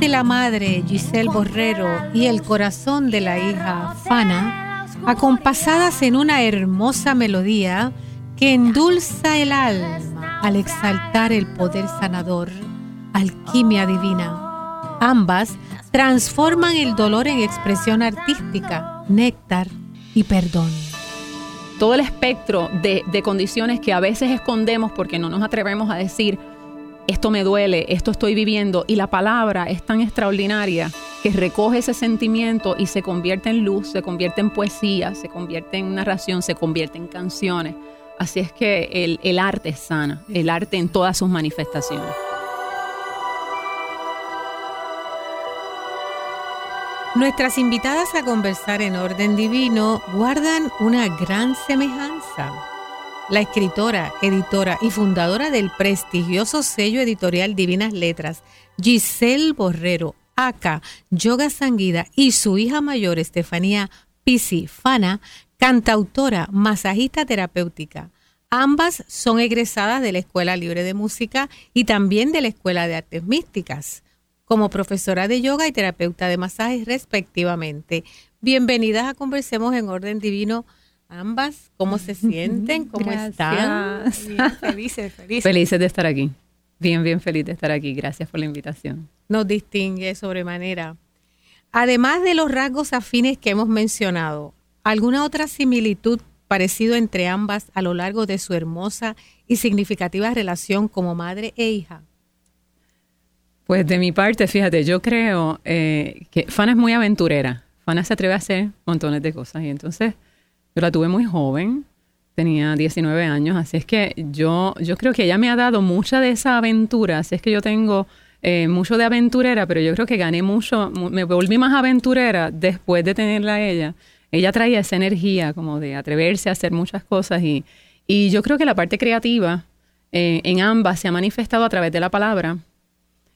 de la madre Giselle Borrero y el corazón de la hija Fana, acompasadas en una hermosa melodía que endulza el alma al exaltar el poder sanador, alquimia divina. Ambas transforman el dolor en expresión artística, néctar y perdón. todo el espectro de, de condiciones que a veces escondemos porque no nos atrevemos a decir, esto me duele, esto estoy viviendo, y la palabra es tan extraordinaria que recoge ese sentimiento y se convierte en luz, se convierte en poesía, se convierte en narración, se convierte en canciones. Así es que el, arte es sana, el arte en todas sus manifestaciones. Nuestras invitadas a conversar en orden divino guardan una gran semejanza. La escritora, editora y fundadora del prestigioso sello editorial Divinas Letras, Giselle Borrero, aka Yoga Sanguida, y su hija mayor, Estefanía Pisi Fana, cantautora, masajista terapéutica. Ambas son egresadas de la Escuela Libre de Música y también de la Escuela de Artes Místicas como profesora de yoga y terapeuta de masajes respectivamente. Bienvenidas a Conversemos en Orden Divino. Ambas, ¿cómo se sienten? ¿Cómo están? Bien, felices, felices. Felices de estar aquí. Bien, bien feliz de estar aquí. Gracias por la invitación. Nos distingue sobremanera. Además de los rasgos afines que hemos mencionado, ¿alguna otra similitud parecido entre ambas a lo largo de su hermosa y significativa relación como madre e hija? Pues de mi parte, fíjate, yo creo eh, que Fana es muy aventurera. Fana se atreve a hacer montones de cosas. Y entonces yo la tuve muy joven, tenía 19 años, así es que yo, yo creo que ella me ha dado mucha de esa aventura. Así es que yo tengo eh, mucho de aventurera, pero yo creo que gané mucho, mu- me volví más aventurera después de tenerla a ella. Ella traía esa energía como de atreverse a hacer muchas cosas y, y yo creo que la parte creativa eh, en ambas se ha manifestado a través de la palabra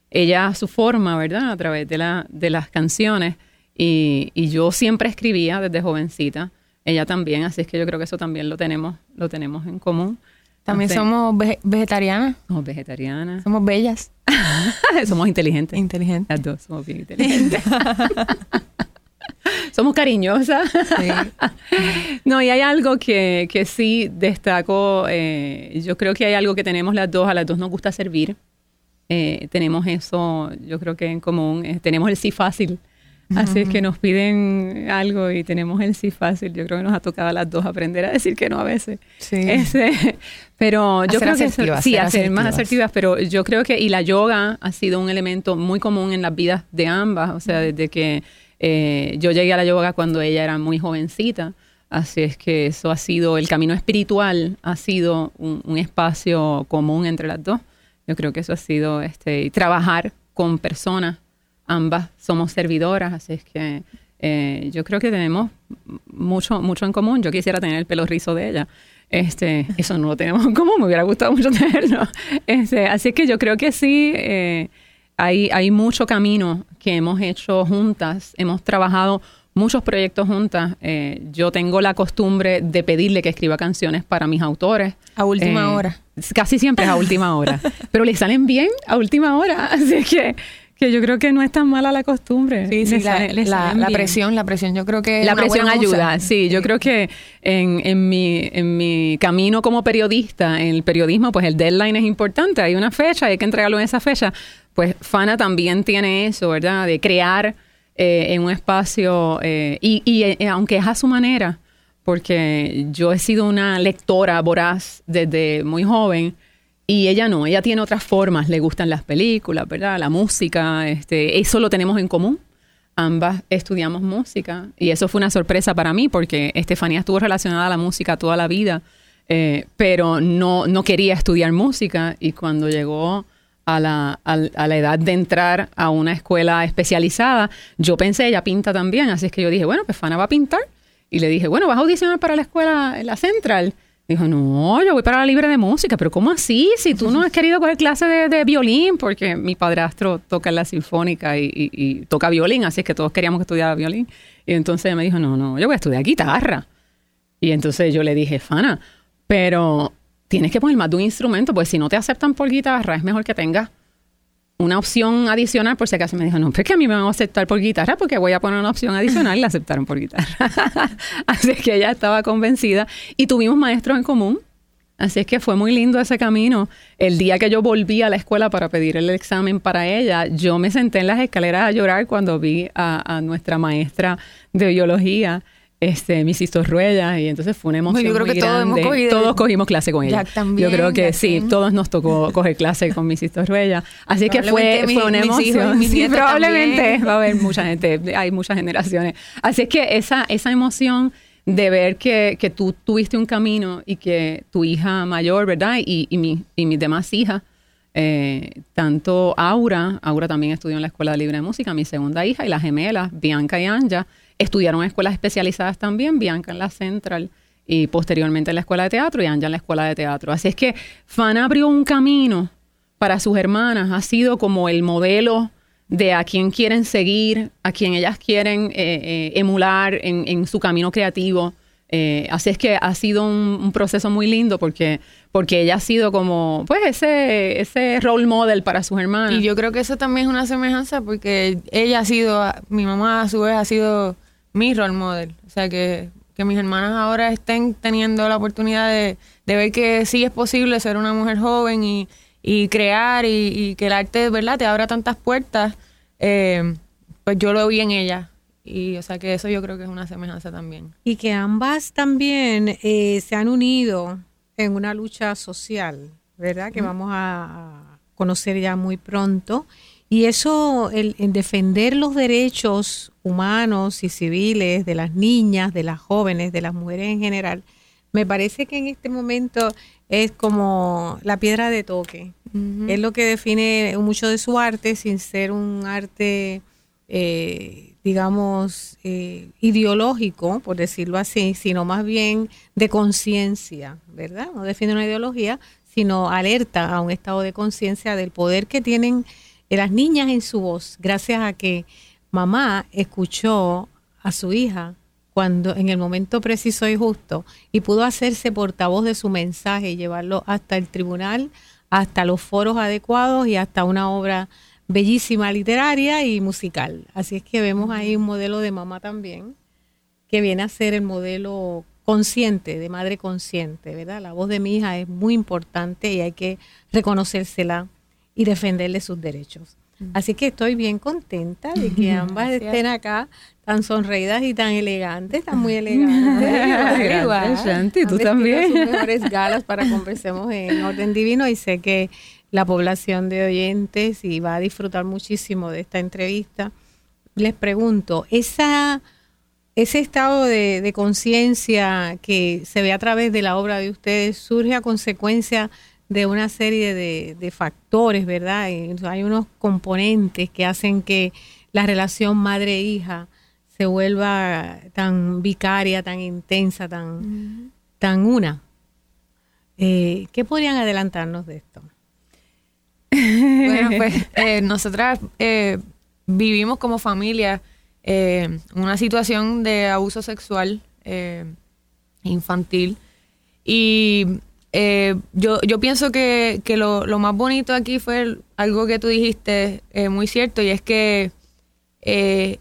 ella a su forma, ¿verdad? A través de, la, de las canciones. Y, y yo siempre escribía desde jovencita. Ella también, así es que yo creo que eso también lo tenemos, lo tenemos en común. También Entonces, somos vege- vegetarianas, somos vegetarianas, somos bellas, somos inteligentes. inteligentes. Las dos somos bien inteligentes. somos cariñosas. No, y hay algo que, que sí destaco. eh, yo creo que hay algo que tenemos las dos. A las dos nos gusta servir. Eh, tenemos eso, yo creo que en común. eh, tenemos el sí fácil. Así es que nos piden algo y tenemos el sí fácil. Yo creo que nos ha tocado a las dos aprender a decir que no a veces. Sí. Ese, pero yo creo que sí, ser a ser más asertivas. pero yo creo que y la yoga ha sido un elemento muy común en las vidas de ambas, o sea, desde que eh, yo llegué a la yoga cuando ella era muy jovencita, así es que eso ha sido el camino espiritual ha sido un, un espacio común entre las dos. Yo creo que eso ha sido este y trabajar con personas, ambas somos servidoras, así es que eh, yo creo que tenemos mucho mucho en común. Yo quisiera tener el pelo rizo de ella. Este, eso no lo tenemos en común, me hubiera gustado mucho tenerlo. Este, así que yo creo que sí, eh, hay, hay mucho camino que hemos hecho juntas, hemos trabajado muchos proyectos juntas. Eh, yo tengo la costumbre de pedirle que escriba canciones para mis autores. A última Eh, hora. Casi siempre es a última hora, pero le salen bien a última hora, así que, que yo creo que no es tan mala la costumbre. Sí, sí, la, la- presión, la presión, yo creo que La presión ayuda, sí. Yo creo que en, en, mi, en mi camino como periodista, en el periodismo, pues el deadline es importante. Hay una fecha, hay que entregarlo en esa fecha. Pues Fana también tiene eso, ¿verdad? De crear eh, en un espacio, eh, y, y, eh, aunque es a su manera, porque yo he sido una lectora voraz desde muy joven. Y ella no, ella tiene otras formas, le gustan las películas, ¿verdad? La música, este, eso lo tenemos en común ambas estudiamos música y eso fue una sorpresa para mí porque Estefanía estuvo relacionada a la música toda la vida, eh, pero no, no quería estudiar música y cuando llegó a la, al- a la edad de entrar a una escuela especializada, yo pensé, ella pinta también, así es que yo dije, bueno, pues Fana va a pintar y le dije, bueno, vas a audicionar para la escuela, la Central. Dijo, no, yo voy para la libre de música, pero ¿cómo así? Si tú no has querido coger clase de, de violín, porque mi padrastro toca la sinfónica y, toca violín, así es que todos queríamos que estudiara violín. Y entonces me dijo, no, no, yo voy a estudiar guitarra. Y entonces yo le dije, Fana, pero tienes que poner más de un instrumento, pues si no te aceptan por guitarra, es mejor que tengas una opción adicional, por si acaso me dijo, no, pero es que a mí me van a aceptar por guitarra porque voy a poner una opción adicional y la aceptaron por guitarra. Así es que ella estaba convencida y tuvimos maestros en común. Así es que fue muy lindo ese camino. El día que yo volví a la escuela para pedir el examen para ella, yo me senté en las escaleras a llorar cuando vi a, a nuestra maestra de biología, este, Mrs. Torruella, y entonces fue una emoción Yo creo muy que todos hemos grande. cogido- Todos cogimos clase con ella. Jack también, Yo creo que Jack sí, también. todos nos tocó coger clase con Mrs. Torruella. Así que fue, Probablemente fue una mi- mis hijos emoción. mis Sí, probablemente también. va a haber mucha gente, hay muchas generaciones. Así es que esa, esa emoción de ver que, que tú tuviste un camino y que tu hija mayor, ¿verdad? Y, y, mi- y mis demás hijas, eh, tanto Aura, Aura también estudió en la Escuela Libre de Música, mi segunda hija, y las gemelas, Bianca y Anja, estudiaron en escuelas especializadas también, Bianca en la Central y posteriormente en la Escuela de Teatro y Anja en la Escuela de Teatro. Así es que Fana abrió un camino para sus hermanas, ha sido como el modelo de a quien quieren seguir, a quien ellas quieren eh, eh, emular en, en su camino creativo. Eh, así es que ha sido un, un proceso muy lindo porque, porque ella ha sido como, pues, ese, ese role model para sus hermanas. Y yo creo que eso también es una semejanza porque ella ha sido, mi mamá a su vez ha sido mi role model. O sea, que, que mis hermanas ahora estén teniendo la oportunidad de, de ver que sí es posible ser una mujer joven y, y crear y, y que el arte, ¿verdad?, te abra tantas puertas. eh, pues yo lo vi en ella. Y o sea que eso yo creo que es una semejanza también. Y que ambas también eh, se han unido en una lucha social, ¿verdad? Que vamos a conocer ya muy pronto. Y eso, el, en defender los derechos humanos y civiles de las niñas, de las jóvenes, de las mujeres en general, me parece que en este momento es como la piedra de toque. Es lo que define mucho de su arte sin ser un arte, eh, digamos, eh, ideológico, por decirlo así, sino más bien de conciencia, ¿verdad? No define una ideología, sino alerta a un estado de conciencia del poder que tienen eh, las niñas en su voz, gracias a que mamá escuchó a su hija cuando en el momento preciso y justo y pudo hacerse portavoz de su mensaje y llevarlo hasta el tribunal, hasta los foros adecuados y hasta una obra bellísima literaria y musical. Así es que vemos ahí un modelo de mamá también que viene a ser el modelo consciente, de madre consciente, ¿verdad? La voz de mi hija es muy importante y hay que reconocérsela y defenderle sus derechos. Así que estoy bien contenta de que ambas Gracias. estén acá tan sonreídas y tan elegantes, tan muy elegantes. Igual. Shanti, tú también. sus mejores galas para conversemos en orden divino y sé que la población de oyentes y va a disfrutar muchísimo de esta entrevista. Les pregunto, esa ese estado de, de conciencia que se ve a través de la obra de ustedes surge a consecuencia de una serie de, de factores, ¿verdad? Y hay unos componentes que hacen que la relación madre-hija se vuelva tan vicaria, tan intensa, tan, tan una. Eh, ¿Qué podrían adelantarnos de esto? Bueno, pues eh, nosotras eh, vivimos como familia eh, una situación de abuso sexual eh, infantil y eh, yo, yo pienso que, que lo, lo más bonito aquí fue algo que tú dijiste eh, muy cierto y es que eh,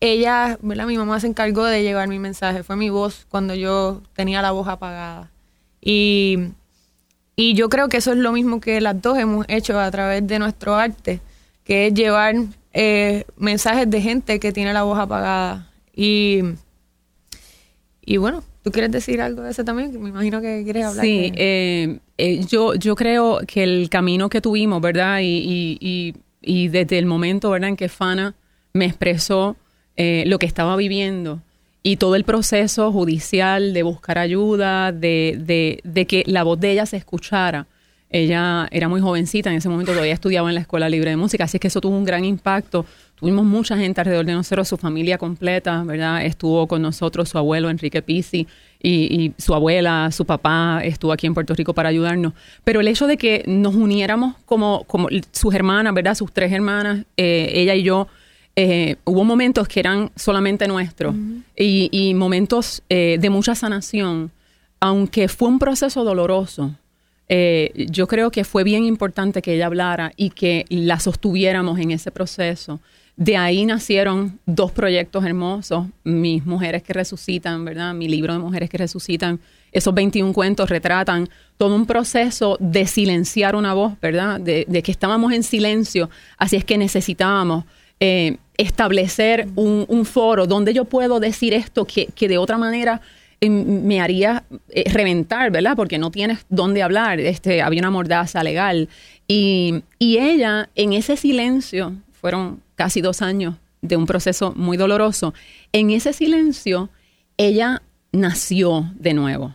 ella, ¿verdad? Mi mamá se encargó de llevar mi mensaje, fue mi voz cuando yo tenía la voz apagada. Y, y yo creo que eso es lo mismo que las dos hemos hecho a través de nuestro arte, que es llevar eh, mensajes de gente que tiene la voz apagada. Y, y bueno, ¿tú quieres decir algo de eso también? Me imagino que quieres hablar. Sí, eh, eh, yo, yo creo que el camino que tuvimos, ¿verdad? Y, y, y, y desde el momento, ¿verdad?, en que Fana me expresó eh, lo que estaba viviendo y todo el proceso judicial de buscar ayuda, de, de, de que la voz de ella se escuchara, Ella era muy jovencita, en ese momento todavía estudiaba en la Escuela Libre de Música, así que eso tuvo un gran impacto. Tuvimos mucha gente alrededor de nosotros, su familia completa, ¿verdad? Estuvo con nosotros su abuelo Enrique Pizzi y, su abuela, su papá estuvo aquí en Puerto Rico para ayudarnos. Pero el hecho de que nos uniéramos como, como sus hermanas, ¿verdad? Sus tres hermanas, eh, ella y yo, eh, hubo momentos que eran solamente nuestros y, momentos eh, de mucha sanación, aunque fue un proceso doloroso. Eh, yo creo que fue bien importante que ella hablara y que la sostuviéramos en ese proceso. De ahí nacieron dos proyectos hermosos, Mis Mujeres que Resucitan, ¿verdad? Mi libro de Mujeres que Resucitan. Esos 21 cuentos retratan todo un proceso de silenciar una voz, ¿verdad? De, que estábamos en silencio, así es que necesitábamos eh, establecer un, foro donde yo puedo decir esto que, que de otra manera me haría eh, reventar, ¿verdad? Porque no tienes dónde hablar. Este, había una mordaza legal. Y, y ella, en ese silencio, fueron casi dos años de un proceso muy doloroso. En ese silencio, ella nació de nuevo.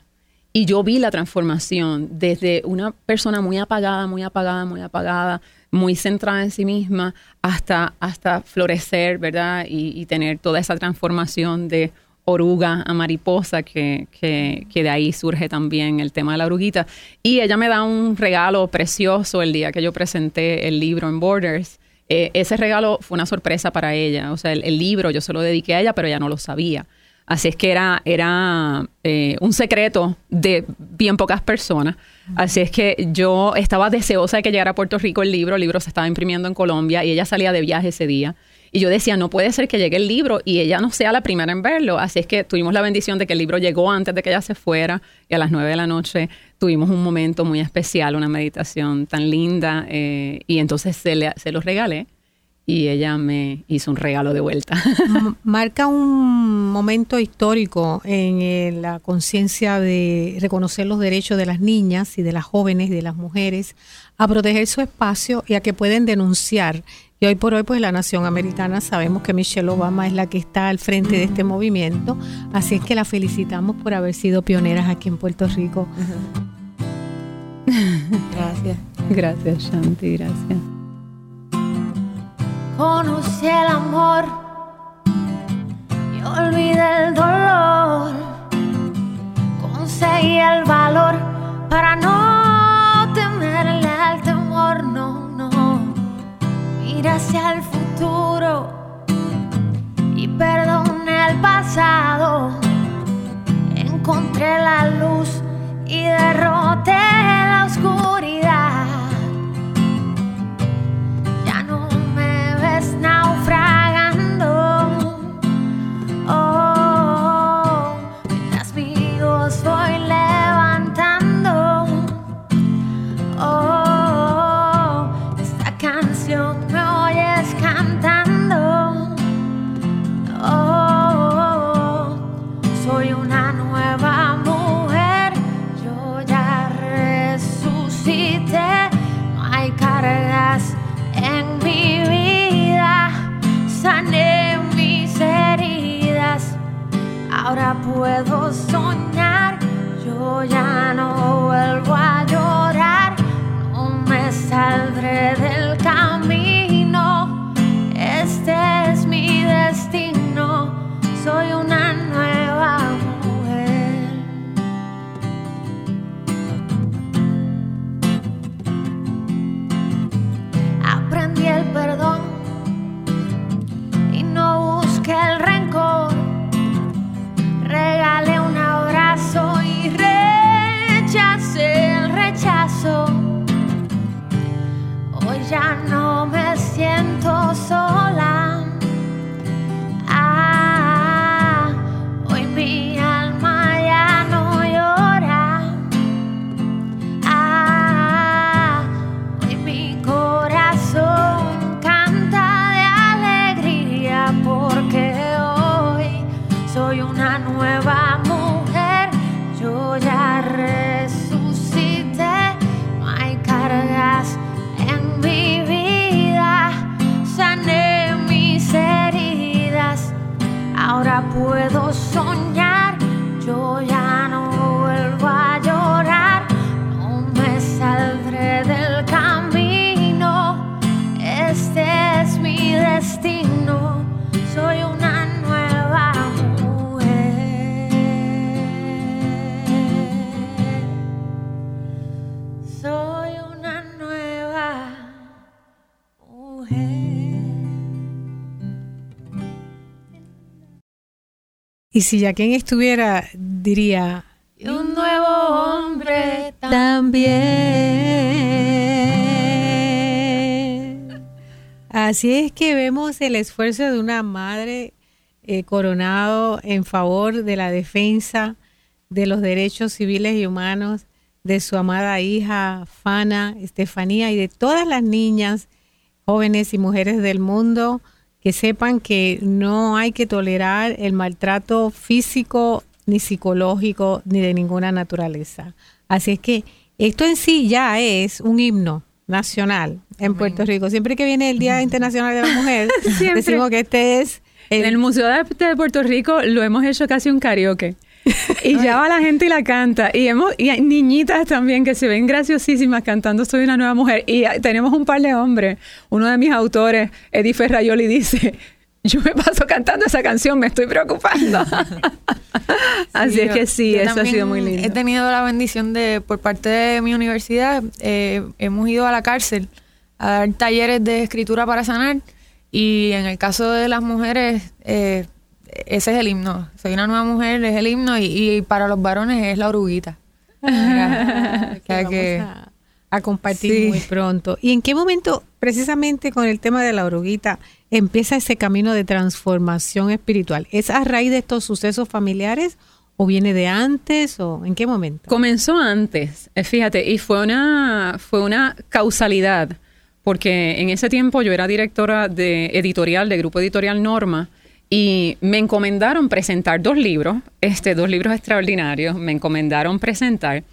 Y yo vi la transformación desde una persona muy apagada, muy apagada, muy apagada, muy centrada en sí misma, hasta, hasta florecer, ¿verdad? Y, tener toda esa transformación de oruga a mariposa, que, que, que, de ahí surge también el tema de la oruguita. Y ella me da un regalo precioso el día que yo presenté el libro en Borders. Eh, ese regalo fue una sorpresa para ella. O sea, el, libro yo se lo dediqué a ella, pero ella no lo sabía. Así es que era, era eh, un secreto de bien pocas personas. Así es que yo estaba deseosa de que llegara a Puerto Rico el libro. El libro se estaba imprimiendo en Colombia y ella salía de viaje ese día. Y yo decía, no puede ser que llegue el libro y ella no sea la primera en verlo. Así es que tuvimos la bendición de que el libro llegó antes de que ella se fuera y a las nueve de la noche tuvimos un momento muy especial, una meditación tan linda eh, y entonces se, le, los regalé y ella me hizo un regalo de vuelta. Marca un momento histórico en eh, la conciencia de reconocer los derechos de las niñas y de las jóvenes y de las mujeres a proteger su espacio y a que pueden denunciar y hoy por hoy, pues la nación americana sabemos que Michelle Obama es la que está al frente de este movimiento, así es que la felicitamos por haber sido pioneras aquí en Puerto Rico. Gracias. Gracias, Shanti, gracias. Conocí el amor y olvidé el dolor. Conseguí el valor para no hacia el futuro y perdone el pasado. Encontré la luz y derroté la oscuridad. Ya no me ves naufragando. Y si Jaquen estuviera, diría, Y un nuevo hombre también. Así es que vemos el esfuerzo de una madre eh, coronado en favor de la defensa de los derechos civiles y humanos de su amada hija Fana, Estefanía y de todas las niñas, jóvenes y mujeres del mundo que sepan que no hay que tolerar el maltrato físico ni psicológico ni de ninguna naturaleza. Así es que esto en sí ya es un himno nacional en Puerto Rico. Siempre que viene el Día Internacional de la Mujer, decimos que este es el- En el Museo de Arte de Puerto Rico lo hemos hecho casi un karaoke. Y ya va la gente y la canta. Y hemos y hay niñitas también que se ven graciosísimas cantando Soy una nueva mujer. Y tenemos un par de hombres. Uno de mis autores, Eddie Ferrayoli, dice, yo me paso cantando esa canción, me estoy preocupando. Así es que sí, eso ha sido muy lindo. He tenido la bendición de, por parte de mi universidad, eh, hemos ido a la cárcel a dar talleres de escritura para sanar y en el caso de las mujeres, eh, ese es el himno. Soy una nueva mujer, es el himno y, y para los varones es la oruguita. Mira, que vamos que- a, a compartir Sí. muy pronto. ¿Y en qué momento, precisamente con el tema de la oruguita, empieza ese camino de transformación espiritual? ¿Es a raíz de estos sucesos familiares o viene de antes o en qué momento? Comenzó antes, eh, fíjate, y fue una, fue una causalidad, porque en ese tiempo yo era directora de editorial, de Grupo Editorial Norma, y me encomendaron presentar dos libros, este, dos libros extraordinarios, me encomendaron presentar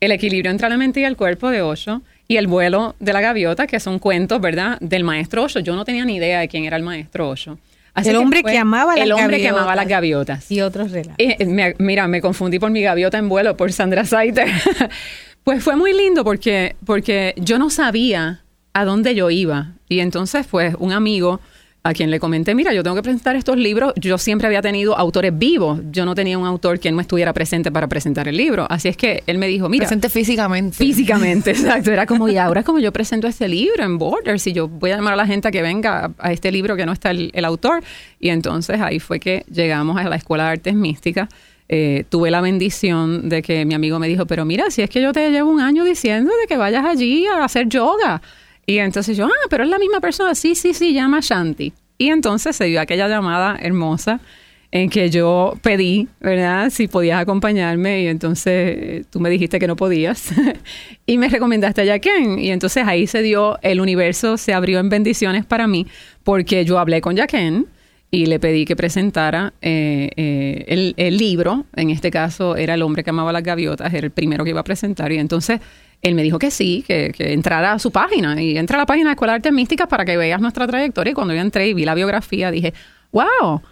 El equilibrio entre la mente y el cuerpo de Osho y El vuelo de la gaviota, que son cuentos, ¿verdad?, del maestro Osho. Yo no tenía ni idea de quién era el maestro Osho. El hombre que amaba las El hombre que amaba las gaviotas. Y otros relatos. Eh, eh, me- mira, me confundí por mi gaviota en vuelo, por Sandra Saiter. pues fue muy lindo porque, porque yo no sabía a dónde yo iba. Y entonces, pues, un amigo a quien le comenté, mira, yo tengo que presentar estos libros. Yo siempre había tenido autores vivos. Yo no tenía un autor que no estuviera presente para presentar el libro. Así es que él me dijo, mira, presente físicamente. Físicamente, exacto. Era como, y ahora como yo presento este libro en Borders y yo voy a llamar a la gente a que venga a, a este libro que no está el, el autor. Y entonces ahí fue que llegamos a la Escuela de Artes Místicas. Eh, tuve la bendición de que mi amigo me dijo, pero mira, si es que yo te llevo un año diciendo de que vayas allí a hacer yoga. Y entonces yo, ah, pero es la misma persona. Sí, sí, sí, llama Shanti. Y entonces se dio aquella llamada hermosa en que yo pedí, ¿verdad? Si podías acompañarme y entonces eh, tú me dijiste que no podías y me recomendaste a Jaquen y entonces ahí se dio, el universo se abrió en bendiciones para mí porque yo hablé con Jaquen y le pedí que presentara eh, eh, el, libro, en este caso era El hombre que amaba las gaviotas, era el primero que iba a presentar. Y entonces él me dijo que sí, que, que entrara a su página. Y entra a la página de Escuela de Artes Místicas para que veas nuestra trayectoria. Y cuando yo entré y vi la biografía dije, wow,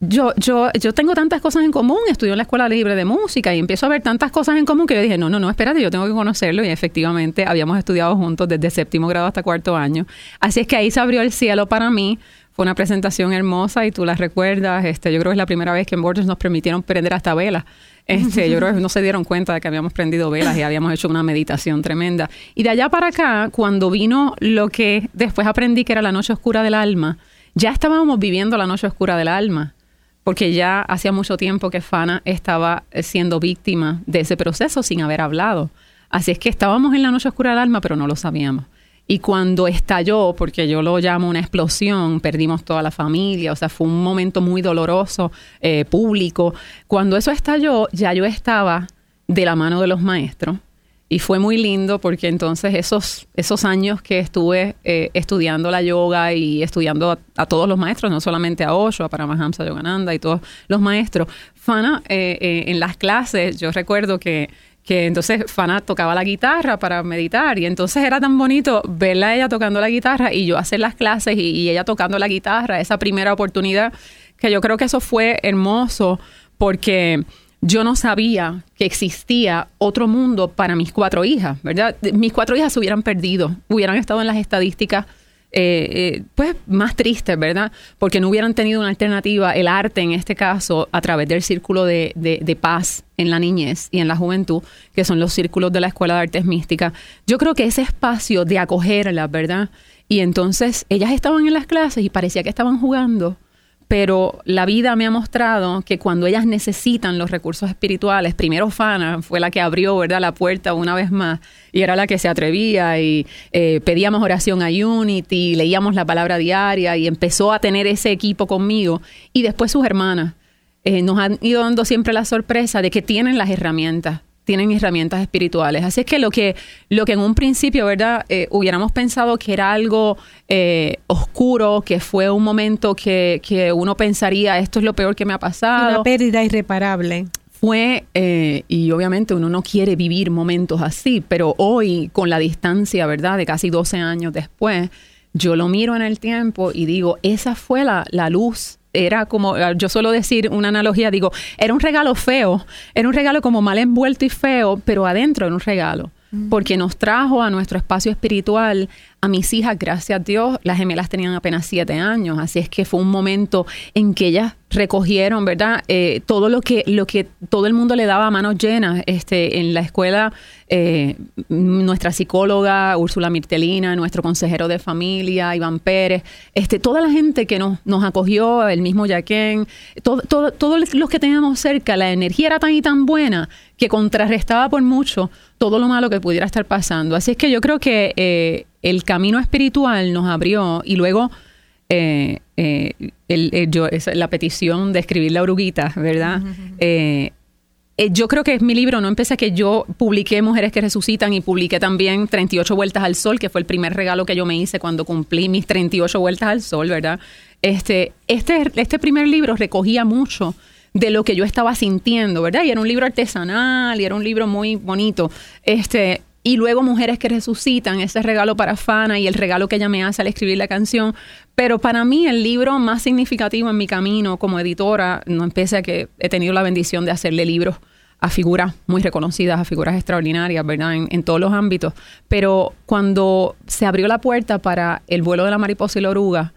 yo, yo, yo tengo tantas cosas en común, estudio en la Escuela Libre de Música y empiezo a ver tantas cosas en común que yo dije, no, no, no, espérate, yo tengo que conocerlo y efectivamente habíamos estudiado juntos desde séptimo grado hasta cuarto año. Así es que ahí se abrió el cielo para mí. Fue una presentación hermosa y tú la recuerdas. Este, yo creo que es la primera vez que en Borders nos permitieron prender hasta velas. Este, yo creo que no se dieron cuenta de que habíamos prendido velas y habíamos hecho una meditación tremenda. Y de allá para acá, cuando vino lo que después aprendí que era la noche oscura del alma, ya estábamos viviendo la noche oscura del alma porque ya hacía mucho tiempo que Fana estaba siendo víctima de ese proceso sin haber hablado. Así es que estábamos en la noche oscura del alma, pero no lo sabíamos. Y cuando estalló, porque yo lo llamo una explosión, perdimos toda la familia, o sea, fue un momento muy doloroso, eh, público. Cuando eso estalló, ya yo estaba de la mano de los maestros. Y fue muy lindo porque entonces esos, esos años que estuve eh, estudiando la yoga y estudiando a, todos los maestros, no solamente a Osho, a Paramahamsa Yogananda y todos los maestros, Fana, eh, en las clases, yo recuerdo que, que entonces Fana tocaba la guitarra para meditar y entonces era tan bonito verla a ella tocando la guitarra y yo hacer las clases y, y ella tocando la guitarra, esa primera oportunidad, que yo creo que eso fue hermoso porque yo no sabía que existía otro mundo para mis cuatro hijas, ¿verdad? Mis cuatro hijas se hubieran perdido, hubieran estado en las estadísticas eh, eh, pues más tristes, ¿verdad? Porque no hubieran tenido una alternativa, el arte en este caso, a través del círculo de, de, de paz en la niñez y en la juventud, que son los círculos de la Escuela de Artes Místicas. Yo creo que ese espacio de acogerlas, ¿verdad? Y entonces ellas estaban en las clases y parecía que estaban jugando pero la vida me ha mostrado que cuando ellas necesitan los recursos espirituales, primero Fana fue la que abrió ¿verdad? la puerta una vez más y era la que se atrevía y eh, pedíamos oración a Unity, leíamos la palabra diaria y empezó a tener ese equipo conmigo y después sus hermanas. Eh, nos han ido dando siempre la sorpresa de que tienen las herramientas tienen herramientas espirituales. Así es que lo que, lo que en un principio, ¿verdad? Eh, hubiéramos pensado que era algo eh, oscuro, que fue un momento que, que, uno pensaría, esto es lo peor que me ha pasado. Una pérdida irreparable. Fue, eh, y obviamente uno no quiere vivir momentos así, pero hoy, con la distancia, ¿verdad? De casi 12 años después, yo lo miro en el tiempo y digo, esa fue la, la luz era como, ah, yo suelo decir una analogía, digo, era un regalo feo, era un regalo como mal envuelto y feo, pero adentro era un regalo, porque nos trajo a nuestro espacio espiritual a mis hijas, gracias a Dios, las gemelas tenían apenas siete años, así es que fue un momento en que ellas recogieron, ¿verdad? Eh, todo lo que, lo que todo el mundo le daba a manos llenas. Este, en la escuela, eh, nuestra psicóloga Úrsula Mirtelina, nuestro consejero de familia, Iván Pérez, este, toda la gente que nos, nos acogió, el mismo Yaquén, todo, todo, todos los que teníamos cerca, la energía era tan y tan buena que contrarrestaba por mucho todo lo malo que pudiera estar pasando. Así es que yo creo que eh, el camino espiritual nos abrió y luego eh, eh, el, yo, la petición de escribir la oruguita, ¿verdad? yo creo que es mi libro, no empecé que yo publiqué Mujeres que Resucitan y publiqué también 38 Vueltas al Sol, que fue el primer regalo que yo me hice cuando cumplí mis 38 Vueltas al Sol, ¿verdad? Este, este, este primer libro recogía mucho de lo que yo estaba sintiendo, ¿verdad? Y era un libro artesanal y era un libro muy bonito. Este, y luego Mujeres que Resucitan, ese regalo para Fana y el regalo que ella me hace al escribir la canción. Pero para mí el libro más significativo en mi camino como editora, no empecé a que he tenido la bendición de hacerle libros a figuras muy reconocidas, a figuras extraordinarias, ¿verdad? En, todos los ámbitos. Pero cuando se abrió la puerta para el vuelo de la mariposa y la oruga,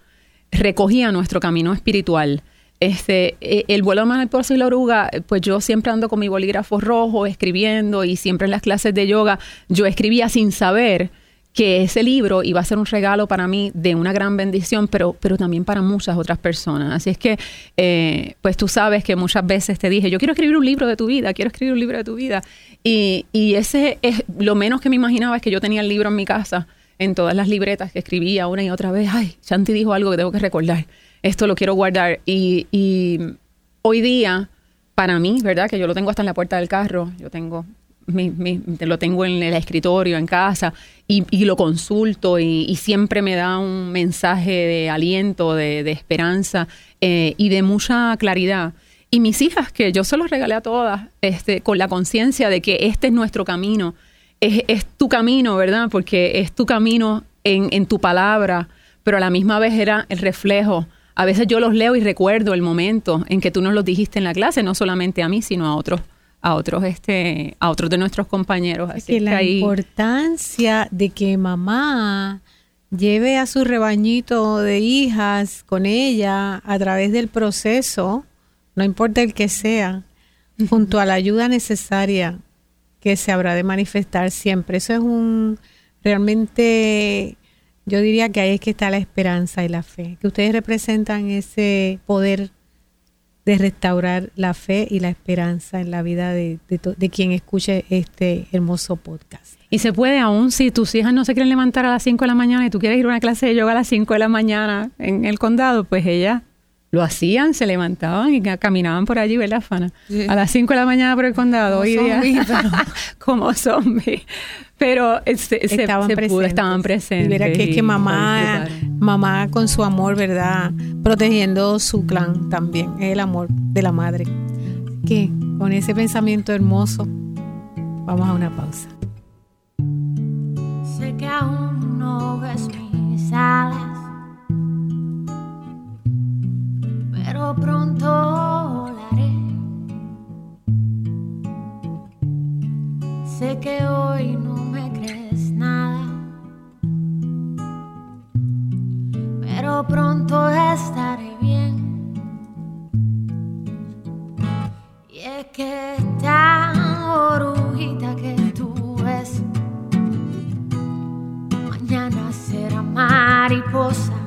recogía nuestro camino espiritual este, e, el vuelo de por y la oruga, pues yo siempre ando con mi bolígrafo rojo escribiendo y siempre en las clases de yoga yo escribía sin saber que ese libro iba a ser un regalo para mí de una gran bendición, pero, pero también para muchas otras personas. Así es que, eh, pues tú sabes que muchas veces te dije, yo quiero escribir un libro de tu vida, quiero escribir un libro de tu vida. Y, y ese es lo menos que me imaginaba es que yo tenía el libro en mi casa, en todas las libretas que escribía una y otra vez. Ay, Shanti dijo algo que tengo que recordar esto lo quiero guardar. Y, y hoy día, para mí, ¿verdad? Que yo lo tengo hasta en la puerta del carro, yo tengo mi, lo tengo en el escritorio, en casa, y, y lo consulto y, y, siempre me da un mensaje de aliento, de, de esperanza eh, y de mucha claridad. Y mis hijas, que yo se los regalé a todas, este, con la conciencia de que este es nuestro camino, es, es, tu camino, ¿verdad? Porque es tu camino en, en tu palabra, pero a la misma vez era el reflejo a veces yo los leo y recuerdo el momento en que tú nos los dijiste en la clase, no solamente a mí, sino a otros a otros este a otros de nuestros compañeros. Así que la importancia de que mamá lleve a su rebañito de hijas con ella a través del proceso no importa el que sea junto a la ayuda necesaria que se habrá de manifestar siempre. Eso es un realmente yo diría que ahí es que está la esperanza y la fe, que ustedes representan ese poder de restaurar la fe y la esperanza en la vida de, de, quien escuche este hermoso podcast. Y se puede aún si tus hijas no se quieren levantar a las 5 de la mañana y tú quieres ir a una clase de yoga a las 5 de la mañana en el condado, pues ellas lo hacían, se levantaban y caminaban por allí, ¿verdad, Fana? A las 5 de la mañana por el condado, hoy día, como zombies pero se, estaban, presentes. estaban presentes. Y verá que es que mamá, mamá con su amor, ¿verdad? Protegiendo su clan también, es el amor de la madre. Que con ese pensamiento hermoso, vamos a una pausa. Sé que aún no ves mis alas, pero pronto volaré. Sé que hoy no pero pronto estaré bien. Y es que esta orujita que tú ves, mañana será mariposa.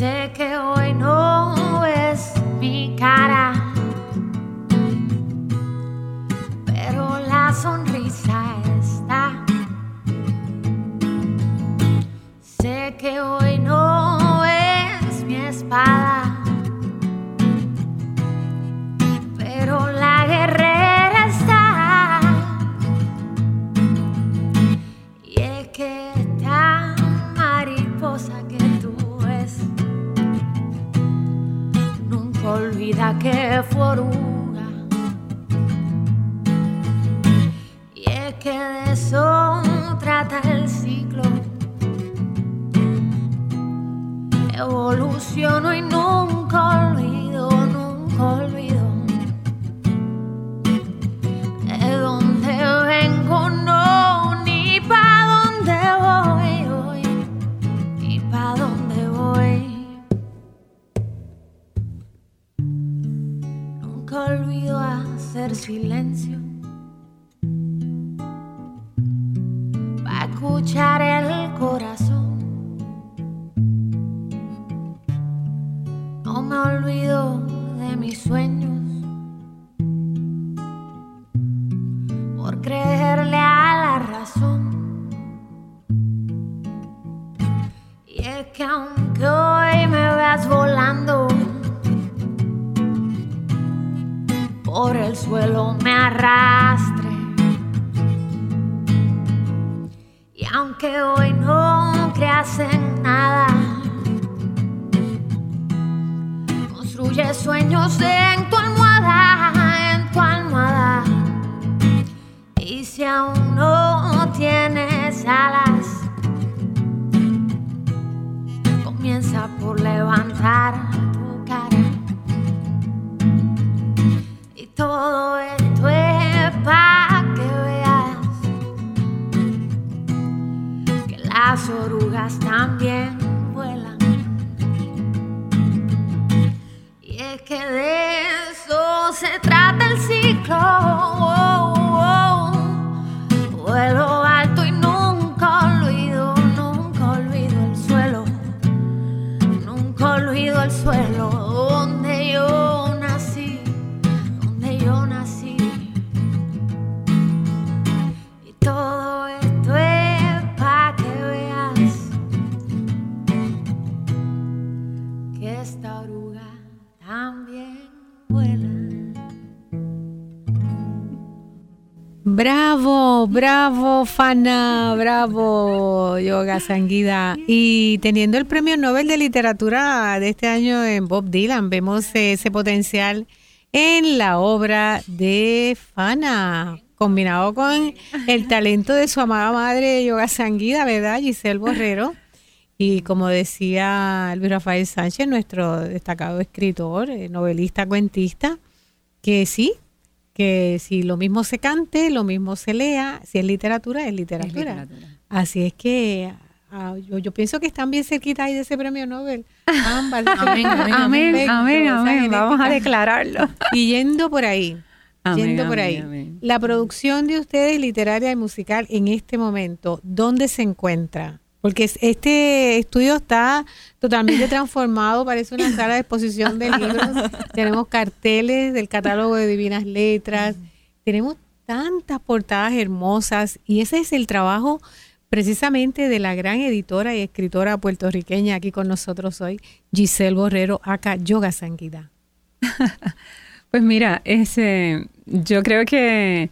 Sé que hoy no es mi cara, pero la sonrisa está. Sé que hoy no es mi espada. Que fue oruga. Y es que de eso trata el ciclo. Evoluciono y nunca olvido, Bravo, Fana, bravo, Yoga Sanguida. Y teniendo el premio Nobel de Literatura de este año en Bob Dylan, vemos ese potencial en la obra de Fana, combinado con el talento de su amada madre Yoga Sanguida, ¿verdad? Giselle Borrero. Y como decía Luis Rafael Sánchez, nuestro destacado escritor, eh, novelista, cuentista, que sí, que si lo mismo se cante, lo mismo se lea, si es literatura, es literatura. literatura. Así es que ah, yo, yo pienso que están bien cerquita ahí de ese premio Nobel. Ambas. Amén, amén, Amén, Perfecto, amén. Vamos a declararlo. Y yendo por ahí, Amén, yendo por ahí. La producción de ustedes literaria y musical en este momento, ¿dónde se encuentra? Porque es- este estudio está totalmente transformado, parece una sala de exposición de libros. tenemos carteles del catálogo de Divinas Letras, tenemos tantas portadas hermosas y ese es el trabajo precisamente de la gran editora y escritora puertorriqueña aquí con nosotros hoy, Giselle Borrero, acá Yoga Sanguida. Pues mira, ese, yo creo que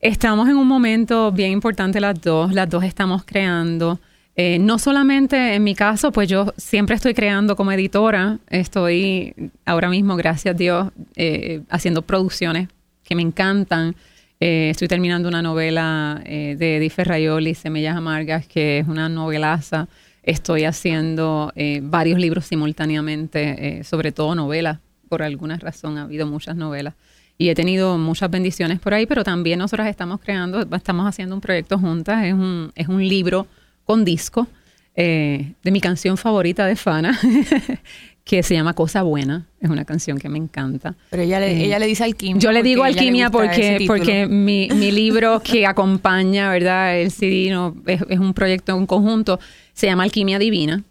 estamos en un momento bien importante las dos, las dos estamos creando. Eh, no solamente en mi caso, pues yo siempre estoy creando como editora, estoy ahora mismo, gracias a Dios, eh, haciendo producciones que me encantan. Eh, estoy terminando una novela de Eddie Ferraioli, Semillas Amargas, que es una novelaza. Estoy haciendo varios libros simultáneamente, sobre todo novelas. Por alguna razón ha habido muchas novelas. Y he tenido muchas bendiciones por ahí, pero también nosotras estamos creando, estamos haciendo un proyecto juntas. Es un, es un libro con disco eh, de mi canción favorita de Fana, que se llama Cosa Buena. Es una canción que me encanta. Pero ella le, ella le dice alquimia. Yo le digo le alquimia ese porque, porque mi, mi libro que acompaña, ¿verdad? El CD no, es, es un proyecto en conjunto, se llama Alquimia Divina,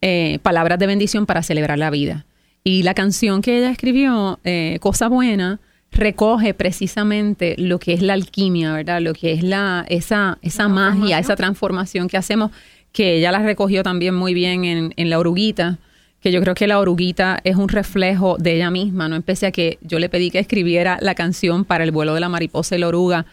eh, Palabras de Bendición para Celebrar la Vida. Y la canción que ella escribió, eh, Cosa Buena, recoge precisamente lo que es la alquimia, ¿verdad? Lo que es la, esa, esa magia, esa transformación que hacemos, que ella la recogió también muy bien en, en La Oruguita, que yo creo que La Oruguita es un reflejo de ella misma, ¿no? Empecé a que yo le pedí que escribiera la canción para el vuelo de la mariposa y la oruga,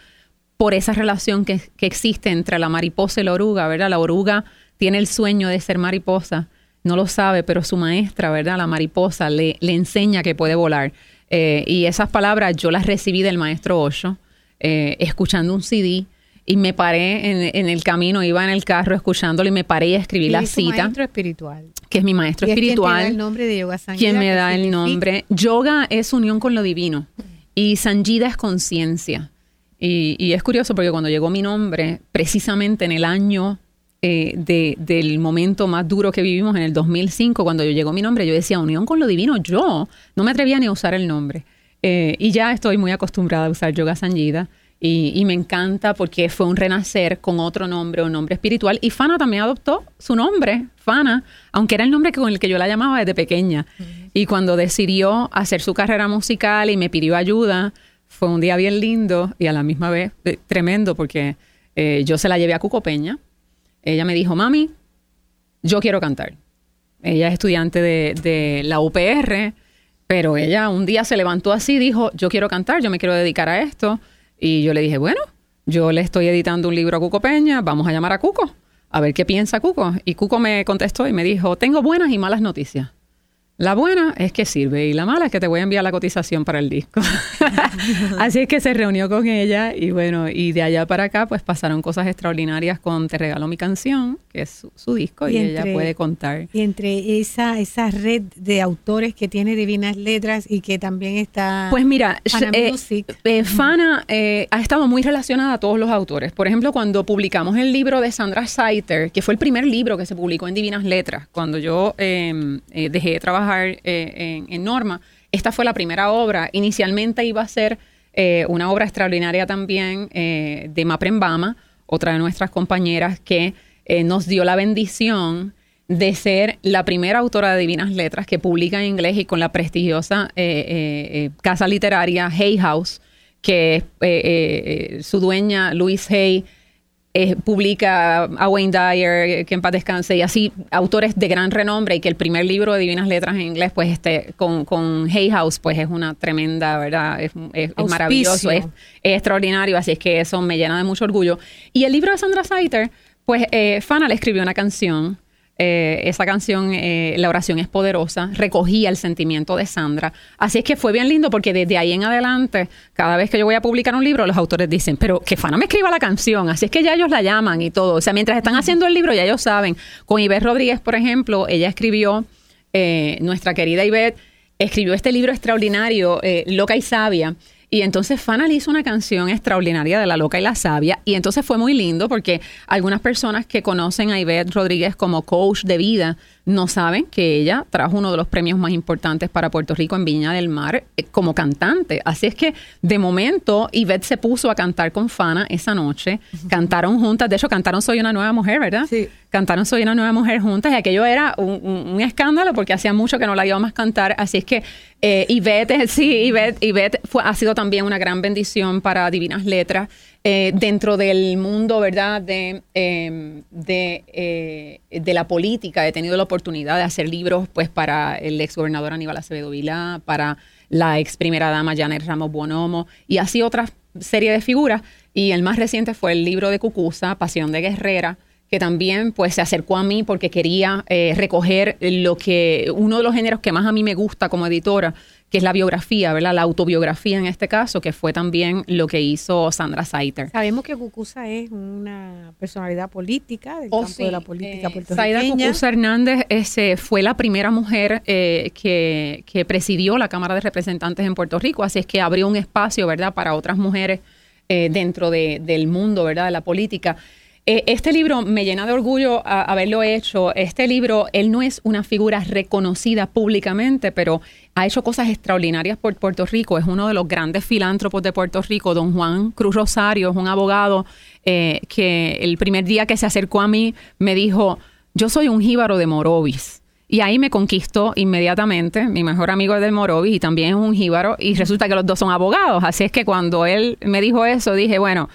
por esa relación que, que existe entre la mariposa y la oruga, ¿verdad? La oruga tiene el sueño de ser mariposa, no lo sabe, pero su maestra, ¿verdad? La mariposa le, le enseña que puede volar. Eh, y esas palabras yo las recibí del maestro Osho, eh, escuchando un CD. Y me paré en, en, el camino, iba en el carro escuchándolo y me paré y escribí la es cita. maestro espiritual. Que es mi maestro Y es quien te espiritual. da el nombre de Yoga quien me da el nombre. Yoga es unión con lo divino y Sanjida es conciencia. Y, y es curioso porque cuando llegó mi nombre, precisamente en el año eh, de- del momento más duro que vivimos, en el 2005, cuando yo llegó mi nombre, yo decía unión con lo divino. Yo no me atrevía ni a usar el nombre. Eh, y ya estoy muy acostumbrada a usar Yoga Sanjida. Y, y me encanta porque fue un renacer con otro nombre, un nombre espiritual. Y Fana también adoptó su nombre, Fana, aunque era el nombre con el que yo la llamaba desde pequeña. Y cuando decidió hacer su carrera musical y me pidió ayuda, fue un día bien lindo y a la misma vez eh, tremendo porque eh, yo se la llevé a Cuco Peña. Ella me dijo, mami, yo quiero cantar. Ella es estudiante de, de la UPR, pero ella un día se levantó así y dijo, yo quiero cantar, yo me quiero dedicar a esto. Y yo le dije, bueno, yo le estoy editando un libro a Cuco Peña, vamos a llamar a Cuco, a ver qué piensa Cuco. Y Cuco me contestó y me dijo, tengo buenas y malas noticias. La buena es que sirve y la mala es que te voy a enviar la cotización para el disco. Así es que se reunió con ella y bueno, y de allá para acá pues pasaron cosas extraordinarias con Te regalo mi canción, que es su, su disco y, Y ella puede contar. Y entre esa, esa red de autores que tiene Divinas Letras y que también está Pues mira, Fana eh, Music. eh, Fana eh, ha estado muy relacionada a todos los autores. Por ejemplo, cuando publicamos el libro de Sandra Saiter, que fue el primer libro que se publicó en Divinas Letras, cuando yo eh, eh, dejé de trabajar eh, en, Norma, esta fue la primera obra. Inicialmente iba a ser eh, una obra extraordinaria también eh, de Maprembama, otra de nuestras compañeras que nos dio la bendición de ser la primera autora de Divinas Letras que publica en inglés y con la prestigiosa casa literaria Hay House, que su dueña, Louise Hay, eh, publica a Wayne Dyer, que en paz descanse, y así autores de gran renombre, y que el primer libro de Divinas Letras en inglés, pues este, con, con Hay House, pues es una tremenda, ¿verdad? Es, es- es maravilloso, es, es extraordinario, así es que eso me llena de mucho orgullo. Y el libro de Sandra Saiter, pues eh, Fana le escribió una canción. Eh, esa canción, eh, La oración es poderosa, recogía el sentimiento de Sandra. Así es que fue bien lindo porque desde ahí en adelante, cada vez que yo voy a publicar un libro, los autores dicen, pero que Fana me escriba la canción. Así es que ya ellos la llaman y todo. O sea, mientras están haciendo el libro, ya ellos saben. Con Ivette Rodríguez, por ejemplo, ella escribió, eh, nuestra querida Ivette, escribió este libro extraordinario, Loca y Sabia. Y entonces Fana le hizo una canción extraordinaria de La Loca y la Sabia. Y entonces fue muy lindo porque algunas personas que conocen a Ivette Rodríguez como coach de vida no saben que ella trajo uno de los premios más importantes para Puerto Rico en Viña del Mar eh, como cantante. Así es que de momento Ivette se puso a cantar con Fana esa noche. Cantaron juntas. De hecho, cantaron Soy una nueva mujer, ¿verdad? Sí. cantaron Soy una nueva mujer juntas y aquello era un, un- un escándalo porque hacía mucho que no la íbamos a cantar. Así es que eh, Ivette, sí, Ivette, Ivette fue, ha sido también una gran bendición para Divinas Letras eh, dentro del mundo, ¿verdad?, de, de, eh, de la política. He tenido la oportunidad de hacer libros pues para el ex gobernador Aníbal Acevedo Vilá, para la ex primera dama Janet Ramos Bonomo y así otra serie de figuras. Y el más reciente fue el libro de Cucusa, Pasión de Guerrera, que también pues se acercó a mí porque quería eh, recoger lo que uno de los géneros que más a mí me gusta como editora, que es la biografía, ¿verdad? La autobiografía en este caso, que fue también lo que hizo Sandra Saiter. Sabemos que Cucusa es una personalidad política del Oh, campo sí. de la política Eh, puertorriqueña. Cucuza Hernández ese, fue la primera mujer eh, que, que presidió la Cámara de Representantes en Puerto Rico, así es que abrió un espacio, ¿verdad?, para otras mujeres eh, dentro de- del mundo, ¿verdad?, de la política. Eh, este libro me llena de orgullo haberlo hecho. Este libro, él no es una figura reconocida públicamente, pero ha hecho cosas extraordinarias por Puerto Rico. Es uno de los grandes filántropos de Puerto Rico, don Juan Cruz Rosario, es un abogado eh, que el primer día que se acercó a mí me dijo, yo soy un jíbaro de Morovis. Y ahí me conquistó inmediatamente. Mi mejor amigo es de Morovis y también es un jíbaro. Y resulta que los dos son abogados. Así es que cuando él me dijo eso, dije, bueno,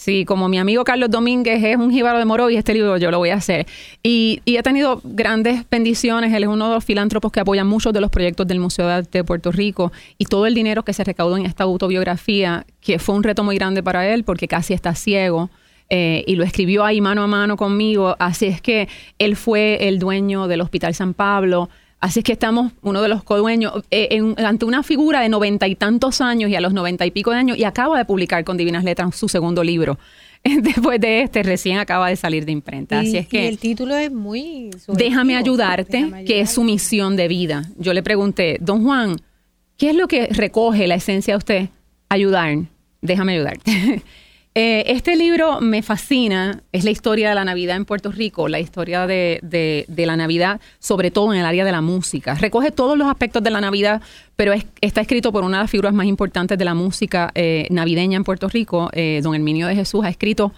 Sí, como mi amigo Carlos Domínguez es un jíbaro de Morovis, este libro yo lo voy a hacer. Y, y he tenido grandes bendiciones. Él es uno de los filántropos que apoya muchos de los proyectos del Museo de Arte de Puerto Rico. Y todo el dinero que se recaudó en esta autobiografía, que fue un reto muy grande para él porque casi está ciego. eh, y lo escribió ahí mano a mano conmigo. Así es que él fue el dueño del Hospital San Pablo, Así es que estamos, uno de los codueños, eh, ante una figura de noventa y tantos años y a los noventa y pico de años, y acaba de publicar con Divinas Letras su segundo libro. Después de este, recién acaba de salir de imprenta. Así es que. el título es muy. Déjame ayudarte, que es su misión de vida. Yo le pregunté, don Juan, ¿qué es lo que recoge la esencia de usted? Ayudar. Déjame ayudarte. Eh, este libro me fascina, es la historia de la Navidad en Puerto Rico, la historia de, la Navidad, sobre todo en el área de la música. Recoge todos los aspectos de la Navidad, pero está escrito por una de las figuras más importantes de la música eh, navideña en Puerto Rico, eh, don Herminio de Jesús, ha escrito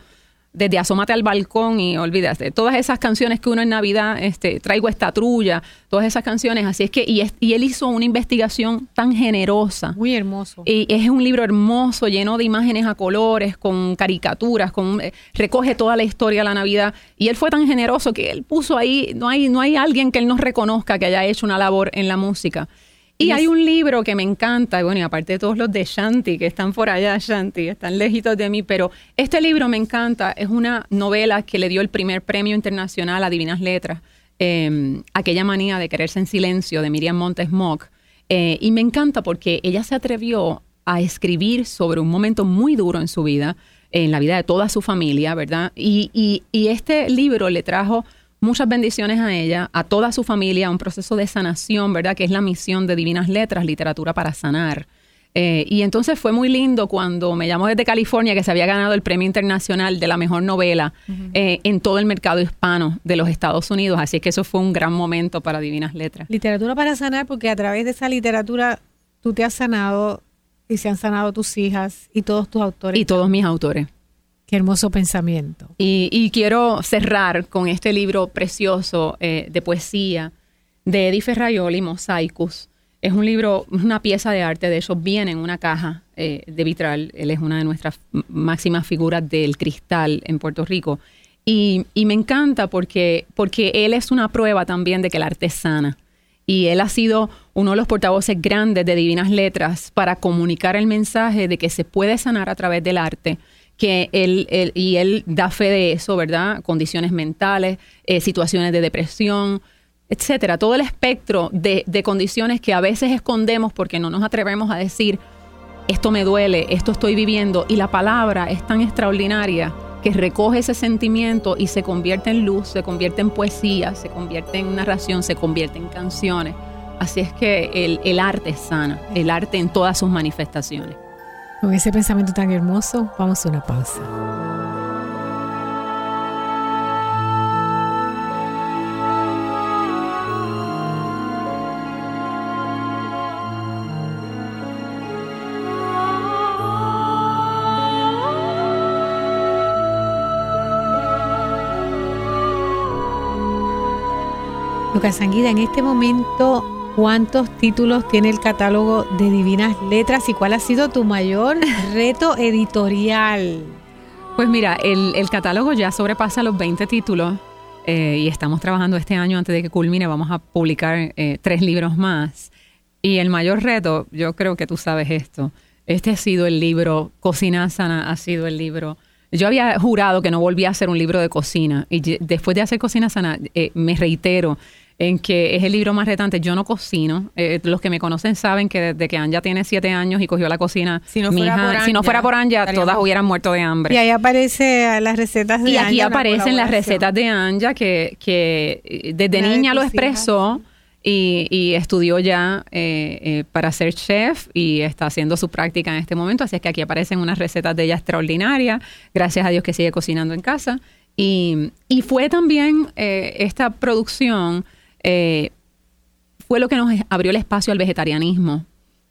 desde Asómate al balcón y olvídate, todas esas canciones que uno en Navidad, este, traigo esta trulla, todas esas canciones, así es que, y, y él hizo una investigación tan generosa. Muy hermoso. Y es un libro hermoso, lleno de imágenes a colores, con caricaturas, con eh, recoge toda la historia de la Navidad, y él fue tan generoso que él puso ahí, no hay, no hay alguien que él nos reconozca que haya hecho una labor en la música. Y hay un libro que me encanta, bueno, y aparte de todos los de Shanti, que están por allá, Shanti, están lejitos de mí, pero este libro me encanta, es una novela que le dio el primer premio internacional a Divinas Letras, em, Aquella manía de quererse en silencio, de Miriam Montes Mock, eh, y me encanta porque ella se atrevió a escribir sobre un momento muy duro en su vida, en la vida de toda su familia, ¿verdad? Y, y, y este libro le trajo muchas bendiciones a ella, a toda su familia, un proceso de sanación, ¿verdad? Que es la misión de Divinas Letras, literatura para sanar. Eh, y entonces fue muy lindo cuando me llamó desde California que se había ganado el premio internacional de la mejor novela eh, en todo el mercado hispano de los Estados Unidos. Así que eso fue un gran momento para Divinas Letras. Literatura para sanar, porque a través de esa literatura tú te has sanado y se han sanado tus hijas y todos tus autores. Y todos mis autores. Qué hermoso pensamiento. Y, quiero cerrar con este libro precioso eh, de poesía de Eddie Ferraioli, Mosaicus. Es un libro, una pieza de arte, de hecho viene en una caja eh, de vitral. Él es una de nuestras máximas figuras del cristal en Puerto Rico. Y, me encanta porque, porque él es una prueba también de que el arte es sana. Y él ha sido uno de los portavoces grandes de Divinas Letras para comunicar el mensaje de que se puede sanar a través del arte que él, y él da fe de eso, ¿verdad? Condiciones mentales, eh, situaciones de depresión, etcétera. Todo el espectro de, de condiciones que a veces escondemos porque no nos atrevemos a decir, esto me duele, esto estoy viviendo, y la palabra es tan extraordinaria que recoge ese sentimiento y se convierte en luz, se convierte en poesía, se convierte en narración, se convierte en canciones. Así es que el, el arte es sana, el arte en todas sus manifestaciones. Con ese pensamiento tan hermoso, vamos a una pausa. Lucas Sanguida, en este momento ¿Cuántos títulos tiene el catálogo de Divinas Letras y cuál ha sido tu mayor reto editorial? Pues mira, el, catálogo ya sobrepasa los 20 títulos eh, y estamos trabajando este año antes de que culmine. Vamos a publicar eh, tres libros más. Y el mayor reto, yo creo que tú sabes esto, este ha sido el libro, Cocina Sana ha sido el libro. Yo había jurado que no volvía a hacer un libro de cocina y después de hacer Cocina Sana eh, me reitero en que es el libro más retante. Yo no cocino. Eh, los que me conocen saben que desde que Anja tiene siete años y cogió la cocina, si no fuera, por, Anja, si no fuera por Anja, todas hubieran muerto de hambre. Y ahí aparece las recetas de Anja. Y aquí aparecen las recetas de Anja que, que eh, desde niña lo expresó. Y, estudió ya eh, para ser chef y está haciendo su práctica en este momento. Así es que aquí aparecen unas recetas de ella extraordinarias. Gracias a Dios que sigue cocinando en casa. Y, y fue también esta producción eh, fue lo que nos abrió el espacio al vegetarianismo.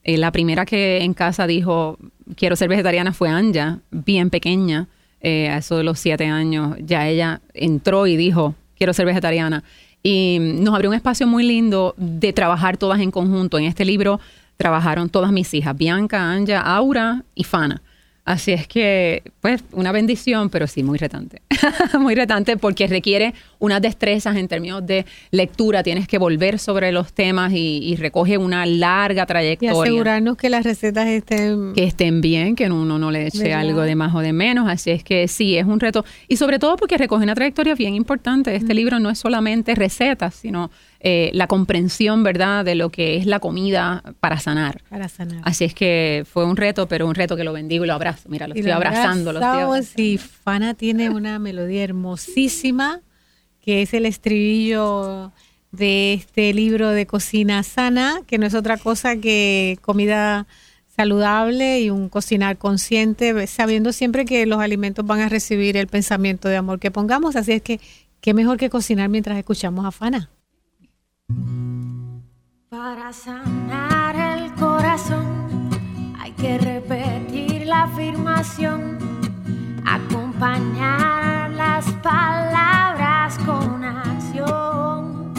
Eh, la primera que en casa dijo, quiero ser vegetariana fue Anja, bien pequeña, eh, a eso de los siete años. Ya ella entró y dijo, quiero ser vegetariana. Y nos abrió un espacio muy lindo de trabajar todas en conjunto. En este libro trabajaron todas mis hijas, Bianca, Anja, Aura y Fana. Así es que, pues, una bendición, pero sí, muy retante. muy retante porque requiere unas destrezas en términos de lectura. Tienes que volver sobre los temas y, recoge una larga trayectoria. Y asegurarnos que las recetas estén... Que estén bien, que uno no le eche algo de más o de menos. Así es que sí, es un reto. Y sobre todo porque recoge una trayectoria bien importante. Este libro no es solamente recetas, sino eh, la comprensión, ¿verdad?, de lo que es la comida para sanar. Para sanar. Así es que fue un reto, pero un reto que lo bendigo y lo abrazo. Mira, lo estoy abrazando. Lo estoy abrazando. Y Fana tiene una melodía hermosísima, que es el estribillo de este libro de cocina sana, que no es otra cosa que comida saludable y un cocinar consciente, sabiendo siempre que los alimentos van a recibir el pensamiento de amor que pongamos. Así es que, qué mejor que cocinar mientras escuchamos a Fana. Para sanar el corazón hay que repetir la afirmación, acompañar las palabras con acción.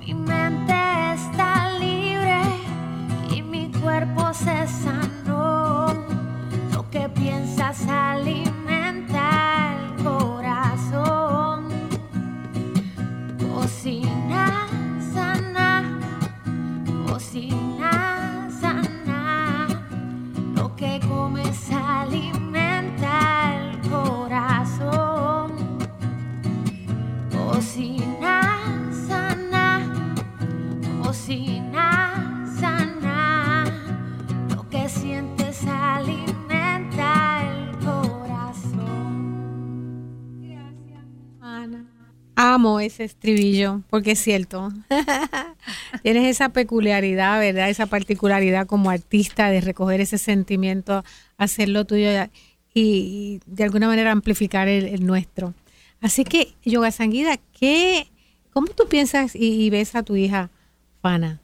Mi mente está libre y mi cuerpo se sanó. Lo que piensas alimenta Cocina sana, cocina Ese estribillo, porque es cierto. Tienes esa peculiaridad, ¿verdad? Esa particularidad como artista de recoger ese sentimiento, hacerlo tuyo y, de alguna manera amplificar el, nuestro. Así que, Yoga Sanguida, ¿qué, ¿cómo tú piensas y, y ves a tu hija, Fana?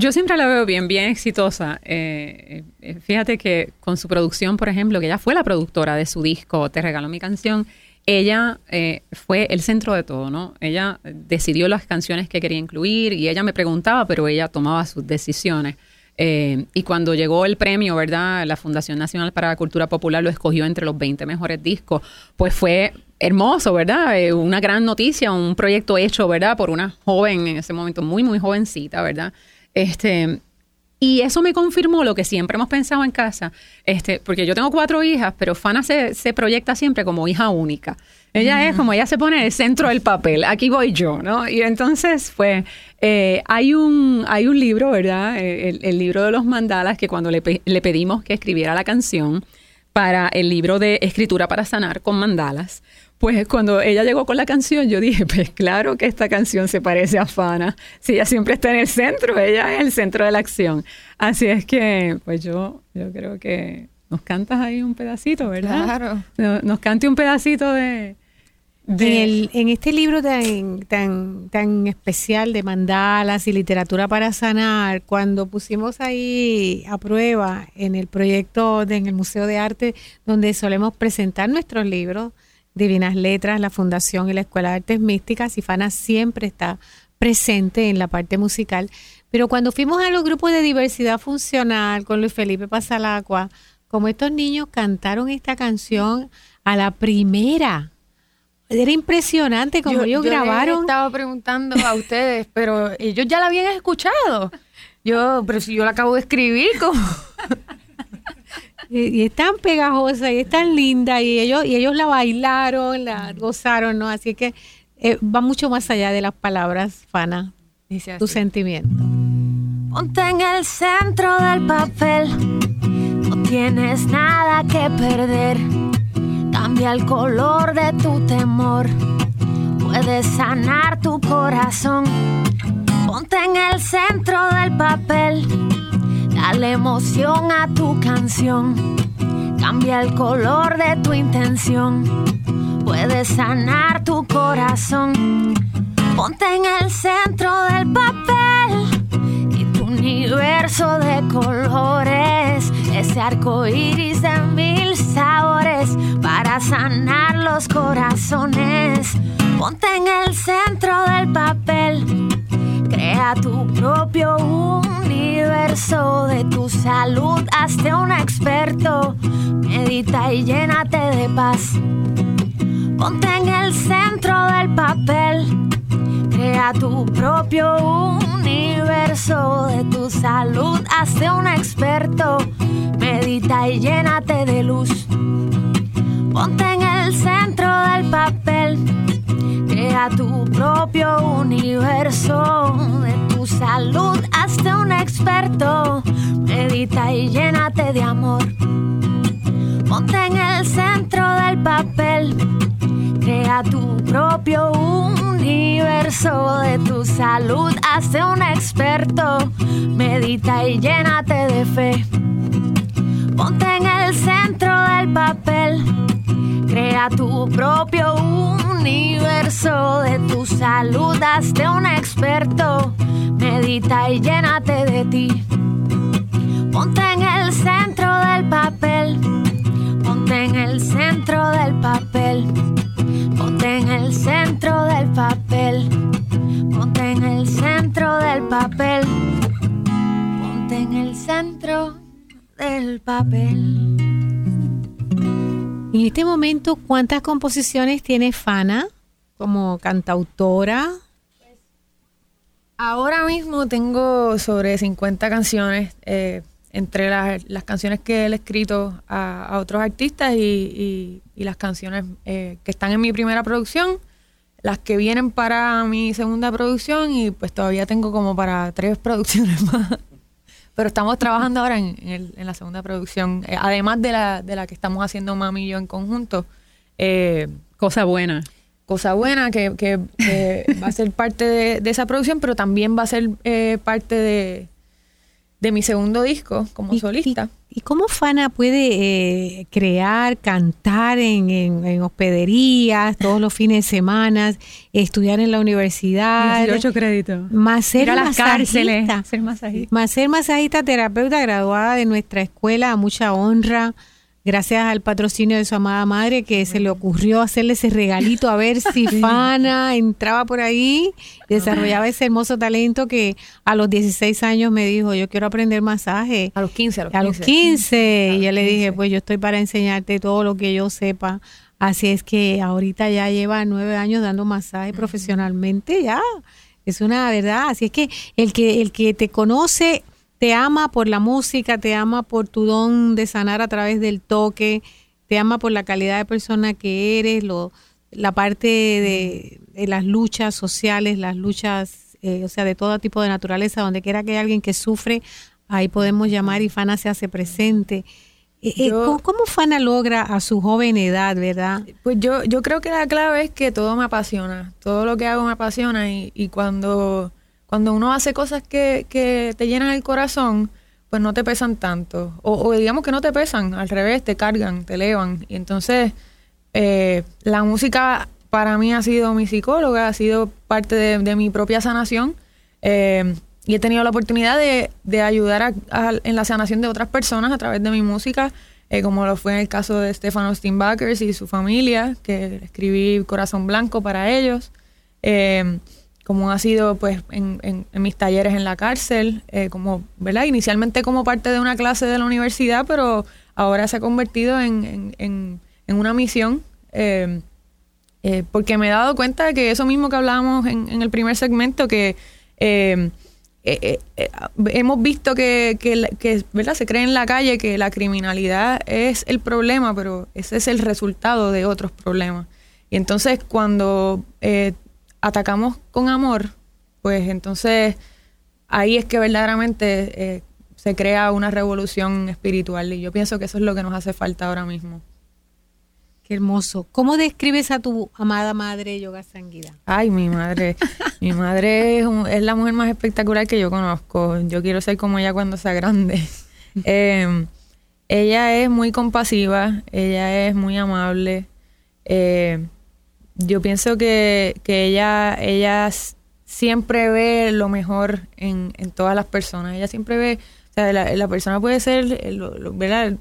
Yo siempre la veo bien, bien exitosa. Eh, eh, fíjate que con su producción, por ejemplo, que ella fue la productora de su disco Te regaló mi canción, ella eh, fue el centro de todo, ¿no? Ella decidió las canciones que quería incluir y ella me preguntaba, pero ella tomaba sus decisiones. Eh, y cuando llegó el premio, ¿verdad? La Fundación Nacional para la Cultura Popular lo escogió entre los 20 mejores discos, pues fue hermoso, ¿verdad? Eh, una gran noticia, un proyecto hecho, ¿verdad? Por una joven en ese momento, muy, muy jovencita, ¿verdad? Este, y eso me confirmó lo que siempre hemos pensado en casa, este, porque yo tengo cuatro hijas, pero Fana se, se proyecta siempre como hija única. Ella es como, ella se pone en el centro del papel, aquí voy yo, ¿no? Y entonces, pues, eh, hay, un, hay un libro, ¿verdad? El, el libro de los mandalas, que cuando le, pe- le pedimos que escribiera la canción para el libro de Escritura para Sanar con mandalas, pues cuando ella llegó con la canción, yo dije, pues claro que esta canción se parece a Fana. Si ella siempre está en el centro, ella es el centro de la acción. Así es que, pues yo, yo creo que nos cantas ahí un pedacito, ¿verdad? Claro. No- Nos cante un pedacito de... de- En, el- en este libro tan, tan, tan especial de mandalas y literatura para sanar, cuando pusimos ahí a prueba en el proyecto de- en el Museo de Arte, donde solemos presentar nuestros libros, Divinas Letras, la Fundación y la Escuela de Artes Místicas, y Fana siempre está presente en la parte musical. Pero cuando fuimos a los grupos de diversidad funcional con Luis Felipe Pasalacua, como estos niños cantaron esta canción a la primera. Era impresionante como ellos yo les grabaron. estaba preguntando a ustedes, pero ellos ya la habían escuchado. Yo, pero si yo la acabo de escribir, como Y, es tan pegajosa y es tan linda y ellos y ellos la bailaron, la gozaron, ¿no? Así que eh, va mucho más allá de las palabras, Fana, dice tu sentimiento. Ponte en el centro del papel, no tienes nada que perder. Cambia el color de tu temor, puedes sanar tu corazón. Ponte en el centro del papel, dale emoción a tu canción. Cambia el color de tu intención, puedes sanar tu corazón. Ponte en el centro del papel y tu universo de colores, ese arco iris de mil sabores para sanar los corazones. Ponte en el centro del papel, crea tu propio universo de tu salud, hazte un experto, medita y llénate de paz. Ponte en el centro del papel. Crea tu propio universo de tu salud. Hazte un experto. Medita y llénate de luz. Ponte en el centro del papel. Crea tu propio universo. De tu salud hazte un experto. Medita y llénate de amor. Ponte en el centro del papel. Crea tu propio universo de tu salud. Hazte un experto. Medita y llénate de fe. Ponte en el centro del papel. Crea tu propio universo de tu salud. Hazte un experto. Medita y llénate de ti. Ponte en el centro del papel. Ponte en el centro del papel. Ponte en el centro del papel. Ponte en el centro del papel. Ponte en el centro del papel. En este momento, ¿cuántas composiciones tiene Fana como cantautora? Ahora mismo tengo sobre 50 canciones, eh, entre las, las canciones que he escrito a, otros artistas y las canciones eh, que están en mi primera producción, las que vienen para mi segunda producción y pues todavía tengo como para tres producciones más. Pero estamos trabajando ahora en, en el- en la segunda producción, eh, además de la, de la que estamos haciendo Mami y yo en conjunto. Eh, Cosa buena. cosa buena que, que- que va a ser parte de, de esa producción, pero también va a ser eh, parte de, de mi segundo disco como ¿Y- solista. ¿Y, y cómo Fana puede eh, crear, cantar en, en- en hospederías todos los fines de semana, estudiar en la universidad? 18 créditos. Más ser Ir a las cárceles. masajista. Ser masajista. Más ser masajista terapeuta graduada de nuestra escuela, a mucha honra, gracias al patrocinio de su amada madre que se le ocurrió hacerle ese regalito a ver si Fana entraba por ahí y desarrollaba ese hermoso talento que a los 16 años me dijo, yo quiero aprender masaje. A los 15, a los A 15. los 15, A y yo le dije, 15. pues yo estoy para enseñarte todo lo que yo sepa. Así es que ahorita ya lleva nueve años dando masaje profesionalmente, ya. Es una verdad. Así es que el que, el que te conoce te ama por la música, te ama por tu don de sanar a través del toque, te ama por la calidad de persona que eres, lo, la parte de, de las luchas sociales, las luchas, eh, o sea, de todo tipo de naturaleza, donde quiera que haya alguien que sufre, ahí podemos llamar y Fana se hace presente. Eh, eh, Yo- ¿cómo, cómo Fana logra a su joven edad, verdad? Pues yo, yo creo que la clave es que todo me apasiona, todo lo que hago me apasiona y, y cuando, cuando uno hace cosas que, que te llenan el corazón, pues no te pesan tanto. O, o digamos que no te pesan, al revés, te cargan, te elevan. Y entonces eh, la música para mí ha sido mi psicóloga, ha sido parte de, mi propia sanación. eh, y he tenido la oportunidad de, de ayudar a- en la sanación de otras personas a través de mi música, eh, como lo fue en el caso de Stefano Steinbachers y su familia, que escribí Corazón Blanco para ellos. Como ha sido pues en, en- mis talleres en la cárcel, eh, como, ¿verdad? Inicialmente como parte de una clase de la universidad, pero ahora se ha convertido en, en- una misión. eh, eh, porque me he dado cuenta que eso mismo que hablábamos en, el primer segmento, que hemos visto que, que, ¿verdad? se cree en la calle que la criminalidad es el problema, pero ese es el resultado de otros problemas. Y entonces cuando eh, atacamos con amor, pues entonces ahí es que verdaderamente eh, se crea una revolución espiritual. Y yo pienso que eso es lo que nos hace falta ahora mismo. Qué hermoso. ¿Cómo describes a tu amada madre Yoga Sanguida? Ay, mi madre. mi madre es, un- es la mujer más espectacular que yo conozco. Yo quiero ser como ella cuando sea grande. Eh, ella es muy compasiva, ella es muy amable. Eh, yo pienso que, que ella, ella siempre ve lo mejor en, en todas las personas. Ella siempre ve, o sea, la, la persona puede ser, eh, lo- ¿verdad?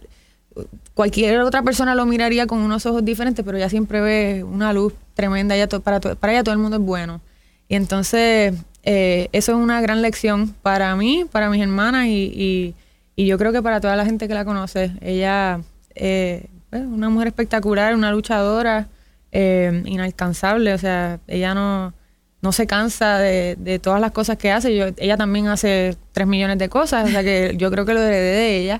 cualquier otra persona lo miraría con unos ojos diferentes, pero ella siempre ve una luz tremenda. Para, para ella todo el mundo es bueno. Y entonces, eh, eso es una gran lección para mí, para mis hermanas y, y- y yo creo que para toda la gente que la conoce. Ella eh, es una mujer espectacular, una luchadora eh, inalcanzable. O sea, ella no, no se cansa de, de todas las cosas que hace. Yo, ella también hace tres millones de cosas, o sea que yo creo que lo heredé de ella.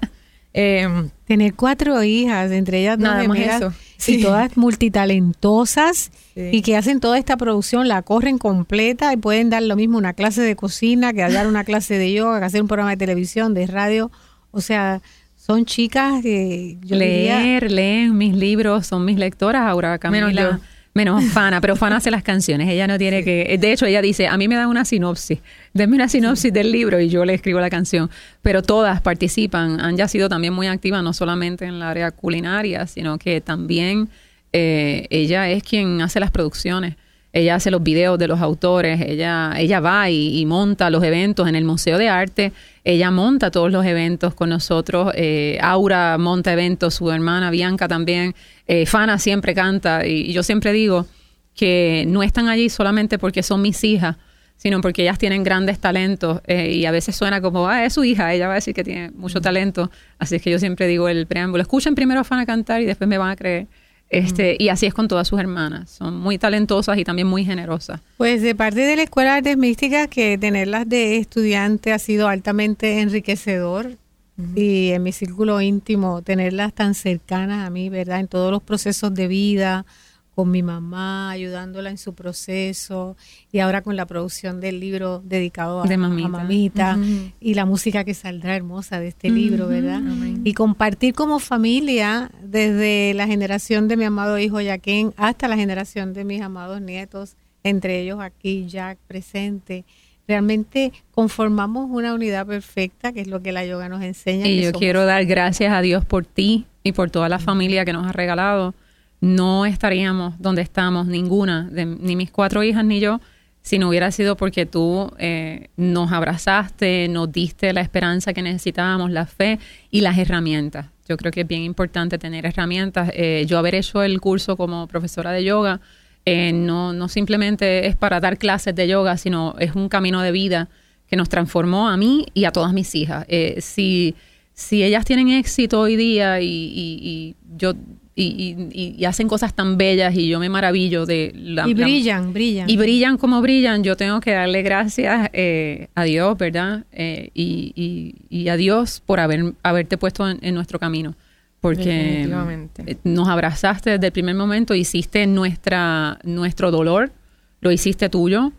Eh, Tener cuatro hijas, entre ellas dos Nada más eso. y todas multitalentosas y que hacen toda esta producción, la corren completa y pueden dar lo mismo una clase de cocina que dar una clase de yoga, que hacer un programa de televisión, de radio. O sea, son chicas que yo leer, leen mis libros, son mis lectoras, Aura Camila. Menos Fana, pero Fana hace las canciones. Ella no tiene que. De hecho, ella dice: A mí me da una sinopsis. Denme una sinopsis del libro y yo le escribo la canción. Pero todas participan. Han ya sido también muy activas, no solamente en la área culinaria, sino que también eh, ella es quien hace las producciones ella hace los videos de los autores, ella, ella va y, monta los eventos en el Museo de Arte, ella monta todos los eventos con nosotros, eh, Aura monta eventos, su hermana Bianca también, eh, Fana siempre canta y, yo siempre digo que no están allí solamente porque son mis hijas, sino porque ellas tienen grandes talentos eh, y a veces suena como, ah, es su hija, ella va a decir que tiene mucho talento, así es que yo siempre digo el preámbulo, escuchen primero a Fana cantar y después me van a creer. Este, Y así es con todas sus hermanas. Son muy talentosas y también muy generosas. Pues de parte de la Escuela de Artes Místicas, que tenerlas de estudiante ha sido altamente enriquecedor. Y en mi círculo íntimo, tenerlas tan cercanas a mí, ¿verdad? En todos los procesos de vida, con mi mamá, ayudándola en su proceso, y ahora con la producción del libro dedicado a, mamita, y la música que saldrá hermosa de este libro, ¿verdad? Y compartir como familia desde la generación de mi amado hijo Jaquén hasta la generación de mis amados nietos, entre ellos aquí Jack presente. Realmente conformamos una unidad perfecta, que es lo que la yoga nos enseña. Y yo quiero dar gracias a Dios por ti y por toda la familia que nos ha regalado no estaríamos donde estamos, ninguna, ni mis cuatro hijas ni yo, si no hubiera sido porque tú eh, nos abrazaste, nos diste la esperanza que necesitábamos, la fe y las herramientas. Yo creo que es bien importante tener herramientas. Eh, yo haber hecho el curso como profesora de yoga, eh, no, no simplemente es para dar clases de yoga, sino es un camino de vida que nos transformó a mí y a todas mis hijas. si, si ellas tienen éxito hoy día y, y yo y, hacen cosas tan bellas y yo me maravillo de la... Y brillan, brillan. Y brillan como brillan. Yo tengo que darle gracias eh, a Dios, ¿verdad? Eh, y, a Dios por haber, haberte puesto en, nuestro camino. Porque eh, nos abrazaste desde el primer momento, hiciste nuestra, nuestro dolor, lo hiciste tuyo.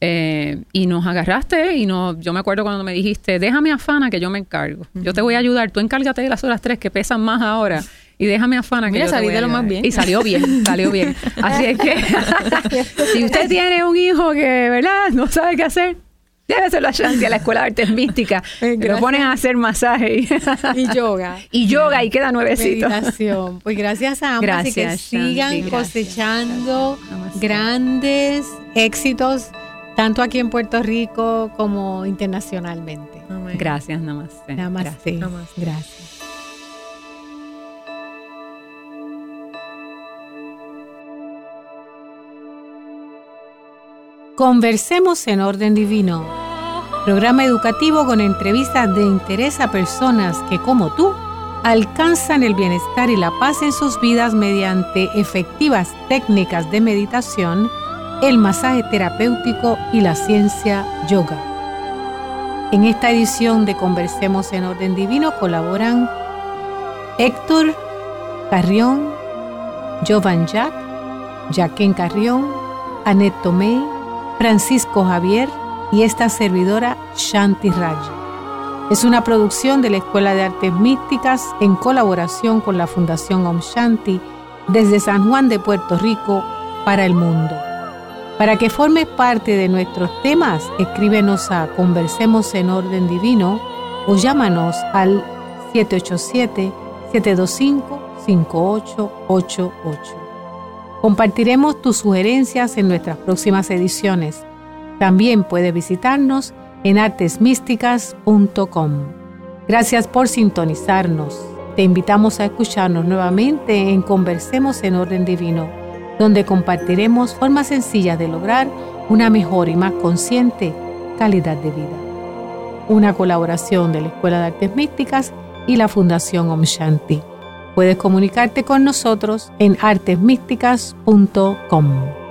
y nos agarraste y no, yo me acuerdo cuando me dijiste, déjame afana que yo me encargo. Yo te voy a ayudar, tú encárgate de las horas tres que pesan más ahora y déjame afana que yo salí de lo más bien. Y salió bien, salió bien. Así es que si usted tiene un hijo que, ¿verdad? No sabe qué hacer, Lléveselo a Shanti a la Escuela de Artes Místicas. Que lo ponen a hacer masaje. Y, yoga. Y yoga y queda nuevecito. Meditación. Pues gracias a ambas gracias, y que sigan cosechando grandes éxitos tanto aquí en Puerto Rico como internacionalmente. Gracias, namaste. Namaste. Namaste. Gracias. Conversemos en Orden Divino, programa educativo con entrevistas de interés a personas que, como tú, alcanzan el bienestar y la paz en sus vidas mediante efectivas técnicas de meditación, el masaje terapéutico y la ciencia yoga. En esta edición de Conversemos en Orden Divino colaboran Héctor Carrión, Jovan Jack, Carrión, Annette Tomei, Francisco Javier y esta servidora Shanti Raj. Es una producción de la Escuela de Artes Místicas en colaboración con la Fundación Om Shanti desde San Juan de Puerto Rico para el mundo. Para que formes parte de nuestros temas, escríbenos a Conversemos en Orden Divino o llámanos al 787-725-5888. Compartiremos tus sugerencias en nuestras próximas ediciones. También puedes visitarnos en artesmísticas.com. Gracias por sintonizarnos. Te invitamos a escucharnos nuevamente en Conversemos en Orden Divino, donde compartiremos formas sencillas de lograr una mejor y más consciente calidad de vida. Una colaboración de la Escuela de Artes Místicas y la Fundación Om Shanti. Puedes comunicarte con nosotros en artesmísticas.com.